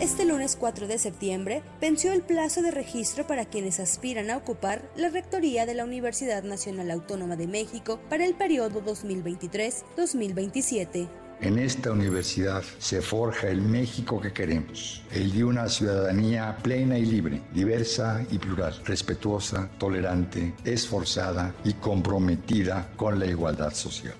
este lunes 4 de septiembre venció el plazo de registro para quienes aspiran a ocupar la rectoría de la Universidad Nacional Autónoma de México para el periodo 2023-2027. En esta universidad se forja el México que queremos, el de una ciudadanía plena y libre, diversa y plural, respetuosa, tolerante, esforzada y comprometida con la igualdad social.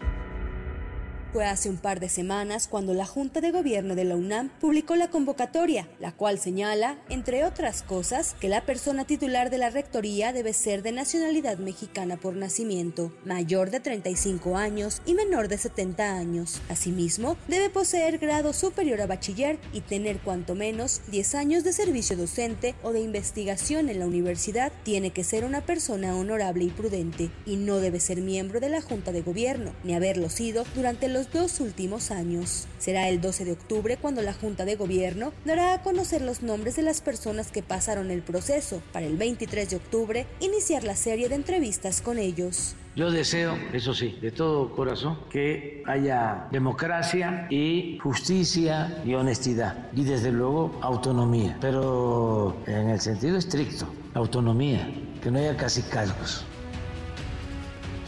Hace un par de semanas cuando la Junta de Gobierno de la UNAM publicó la convocatoria, la cual señala, entre otras cosas, que la persona titular de la rectoría debe ser de nacionalidad mexicana por nacimiento, mayor de 35 años y menor de 70 años. Asimismo, debe poseer grado superior a bachiller y tener cuanto menos 10 años de servicio docente o de investigación en la universidad. Tiene que ser una persona honorable y prudente y no debe ser miembro de la Junta de Gobierno, ni haberlo sido durante los dos últimos años. Será el 12 de octubre cuando la Junta de Gobierno dará a conocer los nombres de las personas que pasaron el proceso para el 23 de octubre iniciar la serie de entrevistas con ellos. Yo deseo, eso sí, de todo corazón, que haya democracia y justicia y honestidad. Y desde luego autonomía, pero en el sentido estricto, autonomía, que no haya casi cargos.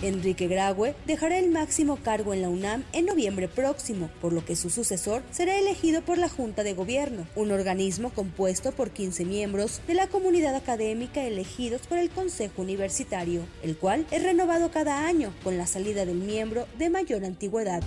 Enrique Graue dejará el máximo cargo en la UNAM en noviembre próximo, por lo que su sucesor será elegido por la Junta de Gobierno, un organismo compuesto por 15 miembros de la comunidad académica elegidos por el Consejo Universitario, el cual es renovado cada año con la salida del miembro de mayor antigüedad.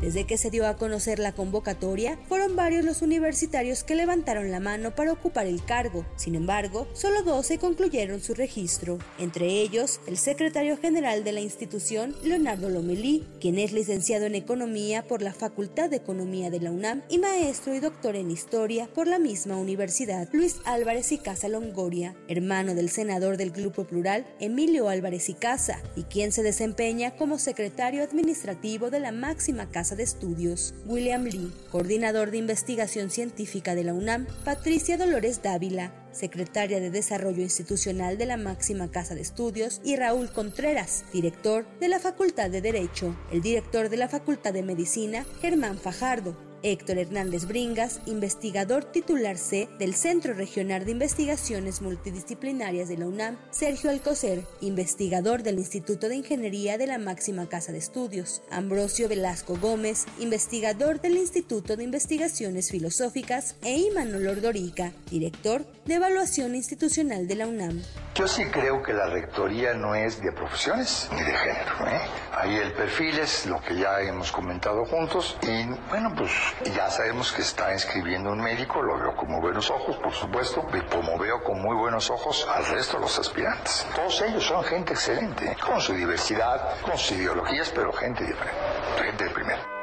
Desde que se dio a conocer la convocatoria, fueron varios los universitarios que levantaron la mano para ocupar el cargo. Sin embargo, solo 12 concluyeron su registro, entre ellos el secretario general de la institución, Leonardo Lomelí, quien es licenciado en Economía por la Facultad de Economía de la UNAM y maestro y doctor en Historia por la misma universidad, Luis Álvarez y Casa Longoria, hermano del senador del Grupo Plural, Emilio Álvarez y Casa, y quien se desempeña como secretario administrativo de la máxima casa de Estudios, William Lee, coordinador de investigación científica de la UNAM, Patricia Dolores Dávila, secretaria de Desarrollo Institucional de la máxima Casa de Estudios, y Raúl Contreras, director de la Facultad de Derecho, el director de la Facultad de Medicina, Germán Fajardo, Héctor Hernández Bringas, investigador titular C del Centro Regional de Investigaciones Multidisciplinarias de la UNAM, Sergio Alcocer, investigador del Instituto de Ingeniería de la Máxima Casa de Estudios, Ambrosio Velasco Gómez, investigador del Instituto de Investigaciones Filosóficas, e Imanol Ordorica, director de Evaluación Institucional de la UNAM. Yo sí creo que la rectoría no es de profesiones ni de género. ¿eh? Ahí el perfil es lo que ya hemos comentado juntos y bueno, pues ya sabemos que está inscribiendo un médico, lo veo con muy buenos ojos, por supuesto, y como veo con muy buenos ojos al resto de los aspirantes. Todos ellos son gente excelente, con su diversidad, con sus ideologías, pero gente diferente, gente de primera.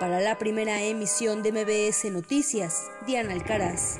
Para la primera emisión de MBS Noticias, Diana Alcaraz.